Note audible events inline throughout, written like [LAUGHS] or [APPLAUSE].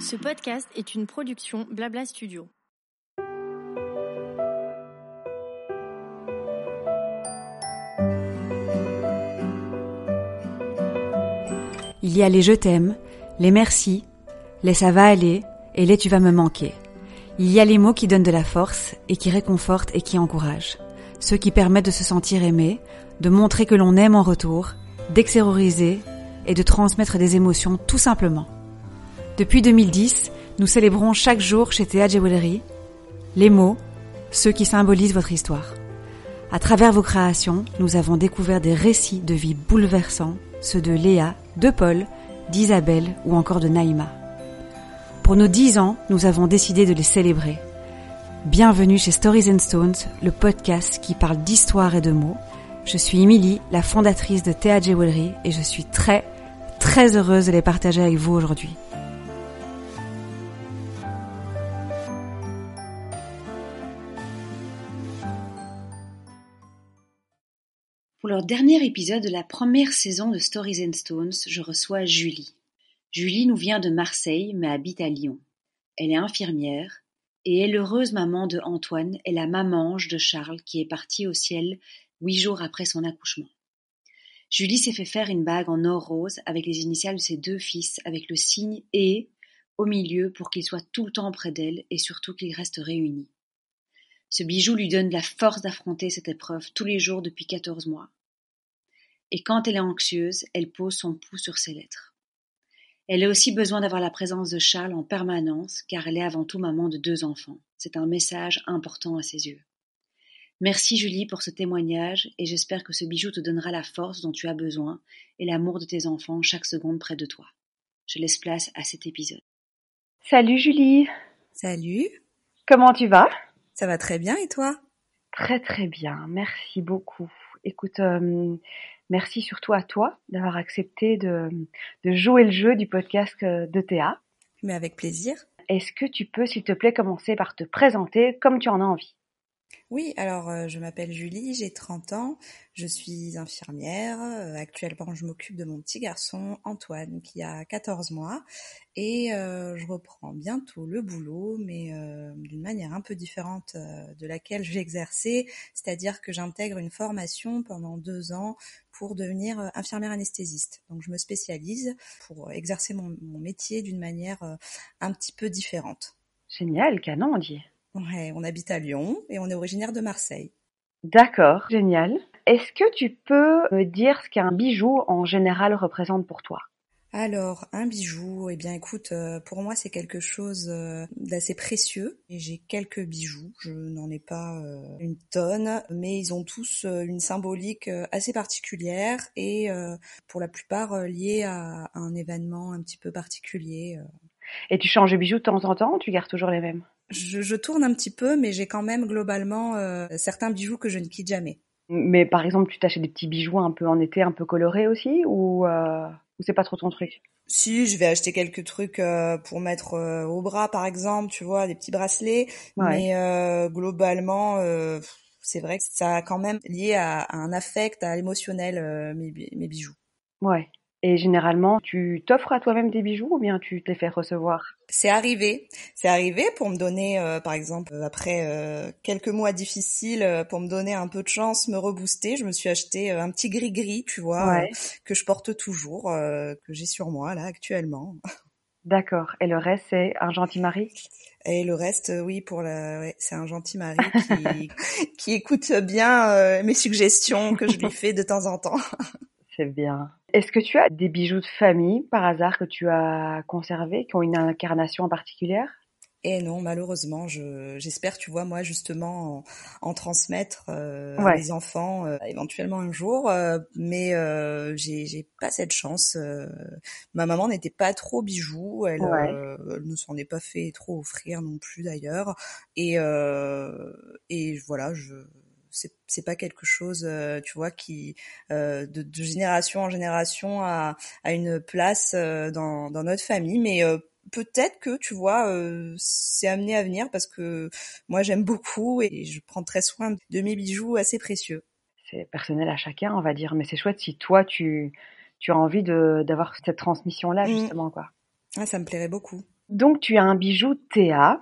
Ce podcast est une production Blabla Studio. Il y a les je t'aime, les merci, les ça va aller et les tu vas me manquer. Il y a les mots qui donnent de la force et qui réconfortent et qui encouragent. Ceux qui permettent de se sentir aimé, de montrer que l'on aime en retour, d'extérioriser et de transmettre des émotions tout simplement. Depuis 2010, nous célébrons chaque jour chez Théa Jewelry les mots, ceux qui symbolisent votre histoire. À travers vos créations, nous avons découvert des récits de vie bouleversants, ceux de Léa, de Paul, d'Isabelle ou encore de Naïma. Pour nos dix ans, nous avons décidé de les célébrer. Bienvenue chez Stories and Stones, le podcast qui parle d'histoire et de mots. Je suis Emily, la fondatrice de Théa Jewelry et je suis très, très heureuse de les partager avec vous aujourd'hui. Pour leur dernier épisode de la première saison de Stories and Stones, je reçois Julie. Julie nous vient de Marseille mais habite à Lyon. Elle est infirmière et est l'heureuse maman de Antoine et la mamange de Charles qui est parti au ciel huit jours après son accouchement. Julie s'est fait faire une bague en or rose avec les initiales de ses deux fils avec le signe et au milieu pour qu'ils soient tout le temps près d'elle et surtout qu'ils restent réunis. Ce bijou lui donne la force d'affronter cette épreuve tous les jours depuis quatorze mois. Et quand elle est anxieuse, elle pose son pouls sur ses lettres. Elle a aussi besoin d'avoir la présence de Charles en permanence car elle est avant tout maman de deux enfants. C'est un message important à ses yeux. Merci Julie pour ce témoignage et j'espère que ce bijou te donnera la force dont tu as besoin et l'amour de tes enfants chaque seconde près de toi. Je laisse place à cet épisode. Salut Julie. Salut. Comment tu vas? Ça va très bien et toi? Très très bien, merci beaucoup. Écoute, euh, merci surtout à toi d'avoir accepté de, de, jouer le jeu du podcast de Théa. Mais avec plaisir. Est-ce que tu peux, s'il te plaît, commencer par te présenter comme tu en as envie? Oui, alors euh, je m'appelle Julie, j'ai 30 ans, je suis infirmière. Euh, actuellement, je m'occupe de mon petit garçon Antoine qui a 14 mois et euh, je reprends bientôt le boulot, mais d'une manière un peu différente de laquelle j'ai exercé, c'est-à-dire que j'intègre une formation pendant deux ans pour devenir infirmière anesthésiste. Donc je me spécialise pour exercer mon, métier d'une manière un petit peu différente. Génial, canon, on dit. Ouais, on habite à Lyon et on est originaire de Marseille. D'accord, génial. Est-ce que tu peux me dire ce qu'un bijou en général représente pour toi? Alors, un bijou, eh bien écoute, euh, pour moi c'est quelque chose euh, d'assez précieux et j'ai quelques bijoux, je n'en ai pas euh, une tonne, mais ils ont tous une symbolique assez particulière et pour la plupart liés à un événement un petit peu particulier. Et tu changes de bijoux de temps en temps ou tu gardes toujours les mêmes? Je, je, tourne un petit peu, mais j'ai quand même globalement euh, certains bijoux que je ne quitte jamais. Mais par exemple, tu t'achètes des petits bijoux un peu en été, un peu colorés aussi, ou, euh, ou c'est pas trop ton truc? Si, je vais acheter quelques trucs euh, pour mettre euh, au bras, par exemple, tu vois, des petits bracelets. Ouais. Mais euh, globalement, euh, c'est vrai que ça a quand même lié à, à un affect, à l'émotionnel, mes, mes bijoux. Ouais. Et généralement, tu t'offres à toi-même des bijoux ou bien tu te les fais recevoir? C'est arrivé. C'est arrivé pour me donner, euh, par exemple, après euh, quelques mois difficiles, euh, pour me donner un peu de chance, me rebooster. Je me suis acheté un petit gris-gris, tu vois, ouais. que je porte toujours, que j'ai sur moi là actuellement. D'accord. Et le reste, c'est un gentil mari et le reste, oui, pour la, ouais, c'est un gentil mari qui, [LAUGHS] qui écoute bien mes suggestions que je lui fais de temps en temps. C'est bien. Est-ce que tu as des bijoux de famille par hasard que tu as conservés, qui ont une incarnation particulière? Et non, malheureusement, je, j'espère, tu vois, moi justement, en, en transmettre euh, ouais. à mes enfants euh, éventuellement un jour, euh, mais euh, j'ai, pas cette chance. ma maman n'était pas trop bijoux, elle, Ouais. elle ne s'en est pas fait trop offrir non plus d'ailleurs, et et voilà, je c'est c'est pas quelque chose euh, tu vois qui euh, de, de génération en génération a, a une place euh, dans, dans notre famille mais euh, peut-être que tu vois euh, c'est amené à venir parce que moi j'aime beaucoup et je prends très soin de mes bijoux assez précieux C'est personnel à chacun, on va dire, mais c'est chouette si toi tu tu as envie de d'avoir cette transmission là, justement, quoi. Ah, ça me plairait beaucoup. Donc, tu as un bijou Théa.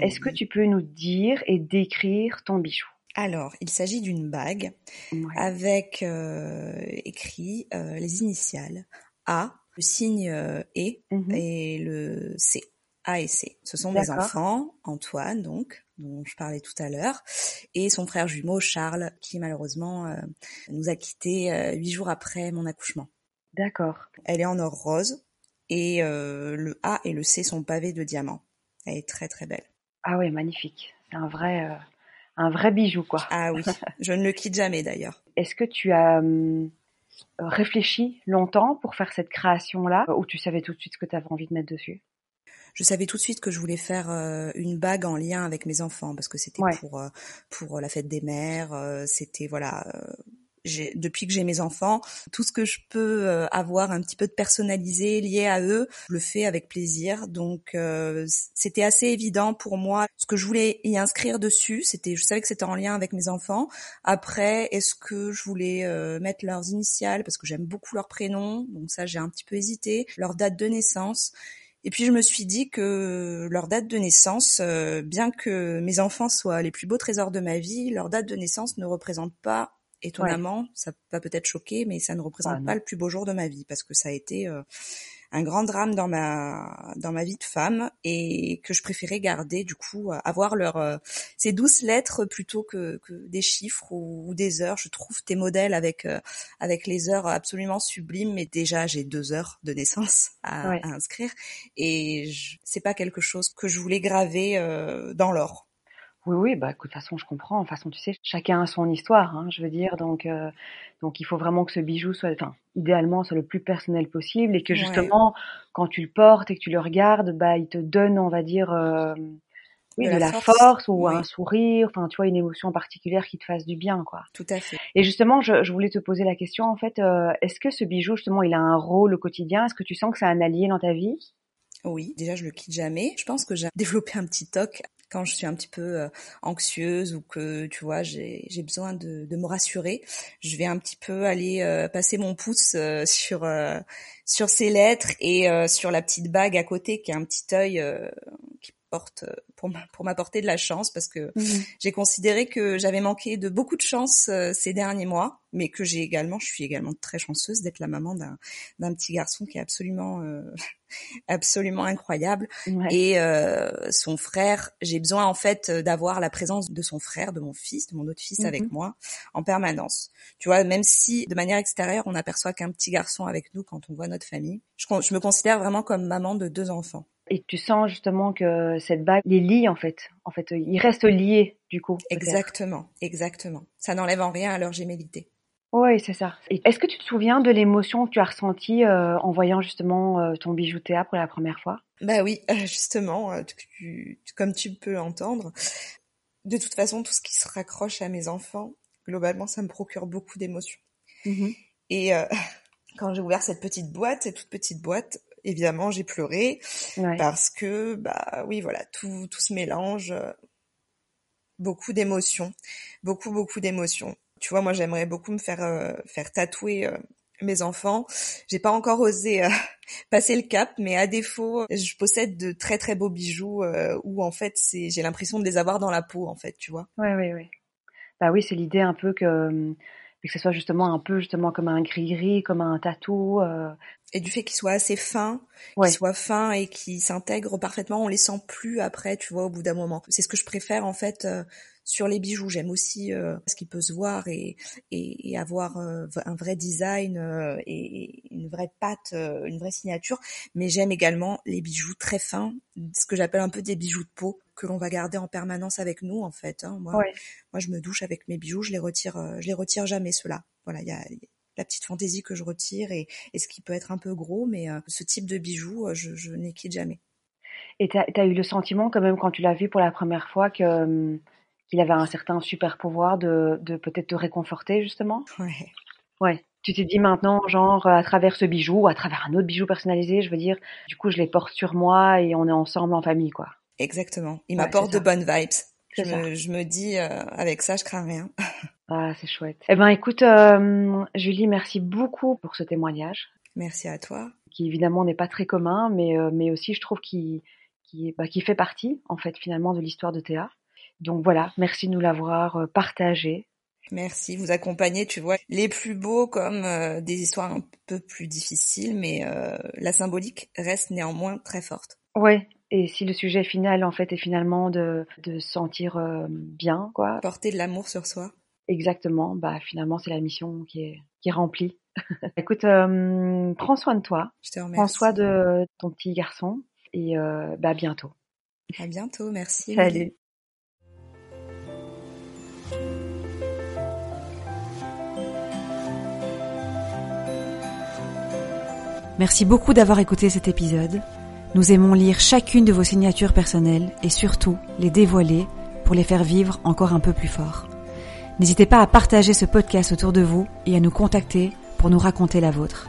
Est-ce que tu peux nous dire et décrire ton bijou? Alors, il s'agit d'une bague Ouais. avec euh, écrit euh, les initiales A, le signe euh, E Mhm. et le C. A et C. Ce sont mes enfants, Antoine donc, dont je parlais tout à l'heure, et son frère jumeau Charles, qui malheureusement nous a quittés huit jours après mon accouchement. D'accord. Elle est en or rose et le A et le C sont pavés de diamants. Elle est très très belle. Ah ouais, magnifique. C'est un vrai, un vrai bijou, quoi. Ah oui, je ne le quitte jamais d'ailleurs. [LAUGHS] Est-ce que tu as hum, réfléchi longtemps pour faire cette création-là, ou tu savais tout de suite ce que tu avais envie de mettre dessus? Je savais tout de suite que je voulais faire euh, une bague en lien avec mes enfants parce que c'était Ouais. pour euh, pour la fête des mères. euh, c'était voilà. Depuis que j'ai mes enfants, tout ce que je peux euh, avoir un petit peu de personnalisé lié à eux, je le fais avec plaisir. Donc euh, c'était assez évident pour moi. Ce que je voulais y inscrire dessus, c'était, je savais que c'était en lien avec mes enfants. Après, est-ce que je voulais euh, mettre leurs initiales parce que j'aime beaucoup leurs prénoms, donc ça j'ai un petit peu hésité. Leur date de naissance. Et puis je me suis dit que leur date de naissance, euh, bien que mes enfants soient les plus beaux trésors de ma vie, leur date de naissance ne représente pas, étonnamment, ça va peut-être choquer, mais ça ne représente Ah, pas le plus beau jour de ma vie parce que ça a été euh, un grand drame dans ma dans ma vie de femme et que je préférais garder du coup avoir leur euh, ces douces lettres plutôt que, que des chiffres ou, ou des heures. Je trouve tes modèles avec euh, avec les heures absolument sublimes, mais déjà j'ai deux heures de naissance à, Ouais. à inscrire et c'est pas quelque chose que je voulais graver euh, dans l'or. Oui, oui, bah écoute, de toute façon, je comprends. De toute façon, tu sais, chacun a son histoire, hein, je veux dire. Donc, euh, donc, il faut vraiment que ce bijou soit, enfin, idéalement, soit le plus personnel possible et que Ouais. justement, quand tu le portes et que tu le regardes, bah, il te donne, on va dire, euh, oui, De de, la la force. force, ou Oui. un sourire, enfin, tu vois, une émotion particulière qui te fasse du bien, quoi. Tout à fait. Et justement, je, je voulais te poser la question, en fait, euh, est-ce que ce bijou, justement, il a un rôle au quotidien? Est-ce que tu sens que c'est un allié dans ta vie? Oui, déjà je le quitte jamais. Je pense que j'ai développé un petit toc quand je suis un petit peu euh, anxieuse ou que tu vois j'ai j'ai besoin de, de me rassurer. Je vais un petit peu aller euh, passer mon pouce euh, sur euh, sur ces lettres et euh, sur la petite bague à côté qui a un petit œil euh, qui porte euh, pour m'a- pour m'apporter de la chance parce que j'ai considéré que j'avais manqué de beaucoup de chance euh, ces derniers mois, mais que j'ai également, je suis également très chanceuse d'être la maman d'un d'un petit garçon qui est absolument euh, [LAUGHS] absolument incroyable. Ouais. Et euh, son frère, j'ai besoin en fait euh, d'avoir la présence de son frère, de mon fils, de mon autre fils avec moi en permanence. Tu vois, même si de manière extérieure on n'aperçoit qu'un petit garçon avec nous quand on voit notre famille, je, je me considère vraiment comme maman de deux enfants. Et tu sens justement que cette bague les lie, en fait. En fait, ils restent liés, du coup. Exactement, exactement. Ça n'enlève en rien à leur gémellité. Oui, c'est ça. Et Est-ce que tu te souviens de l'émotion que tu as ressentie euh, en voyant justement euh, ton bijou Théa pour la première fois? Bah oui, euh, justement, tu- tu- comme tu peux l'entendre, de toute façon, tout ce qui se raccroche à mes enfants, globalement, ça me procure beaucoup d'émotions. Et euh, [LAUGHS] quand j'ai ouvert cette petite boîte, cette toute petite boîte, évidemment, j'ai pleuré Ouais. parce que, bah oui, voilà, tout, tout se mélange, euh, beaucoup d'émotions, beaucoup, beaucoup d'émotions. Tu vois, moi, j'aimerais beaucoup me faire euh, faire tatouer euh, mes enfants. J'ai pas encore osé euh, [LAUGHS] passer le cap, mais à défaut, je possède de très très beaux bijoux où en fait, c'est j'ai l'impression de les avoir dans la peau, en fait, tu vois. Ouais, ouais, ouais. Bah oui, c'est l'idée un peu que, euh, que ce soit justement un peu justement comme un gris-gris, comme un tatou. euh, Et du fait qu'ils soient assez fins, Ouais. qu'ils soient fins et qu'ils s'intègrent parfaitement, on les sent plus après, tu vois, au bout d'un moment. C'est ce que je préfère en fait euh, sur les bijoux. J'aime aussi euh, ce qui peut se voir et, et, et avoir euh, un vrai design euh, et une vraie patte, une vraie signature. Mais j'aime également les bijoux très fins, ce que j'appelle un peu des bijoux de peau que l'on va garder en permanence avec nous en fait. Hein. Moi, Ouais. moi, je me douche avec mes bijoux, je les retire, je les retire jamais ceux-là. Voilà, il y a la petite fantaisie que je retire et, et ce qui peut être un peu gros, mais euh, ce type de bijoux, euh, je, je n'ai quitte jamais. Et t'as as eu le sentiment quand même quand tu l'as vu pour la première fois que hum, qu'il avait un certain super pouvoir de, de peut-être te réconforter justement. Ouais. Ouais. Tu t'es dit maintenant, genre, à travers ce bijou, ou à travers un autre bijou personnalisé, je veux dire, du coup, je les porte sur moi et on est ensemble en famille, quoi. Exactement. Il Ouais, m'apporte de bonnes vibes. Je me, je me dis, euh, avec ça, je crains rien. [LAUGHS] Ah, c'est chouette. Eh ben, écoute, euh, Julie, merci beaucoup pour ce témoignage. Merci à toi. Qui évidemment n'est pas très commun, mais mais aussi je trouve qui qui bah, qui fait partie en fait finalement de l'histoire de Théa. Donc voilà, merci de nous l'avoir partagé. Merci, vous accompagnez, tu vois, les plus beaux comme des histoires un peu plus difficiles, mais la symbolique reste néanmoins très forte. Ouais, et si le sujet final, en fait, est finalement de, de se sentir euh, bien, quoi. Porter de l'amour sur soi. Exactement. Bah, finalement, c'est la mission qui est, qui est remplie. [LAUGHS] Écoute, euh, prends soin de toi. Je te remercie. Prends soin de ton petit garçon. Et euh, bah, à bientôt. À bientôt. Merci. Salut. Merci beaucoup d'avoir écouté cet épisode. Nous aimons lire chacune de vos signatures personnelles et surtout les dévoiler pour les faire vivre encore un peu plus fort. N'hésitez pas à partager ce podcast autour de vous et à nous contacter pour nous raconter la vôtre.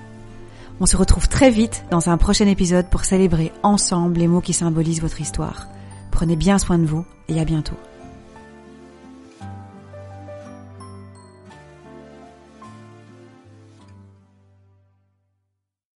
On se retrouve très vite dans un prochain épisode pour célébrer ensemble les mots qui symbolisent votre histoire. Prenez bien soin de vous et à bientôt.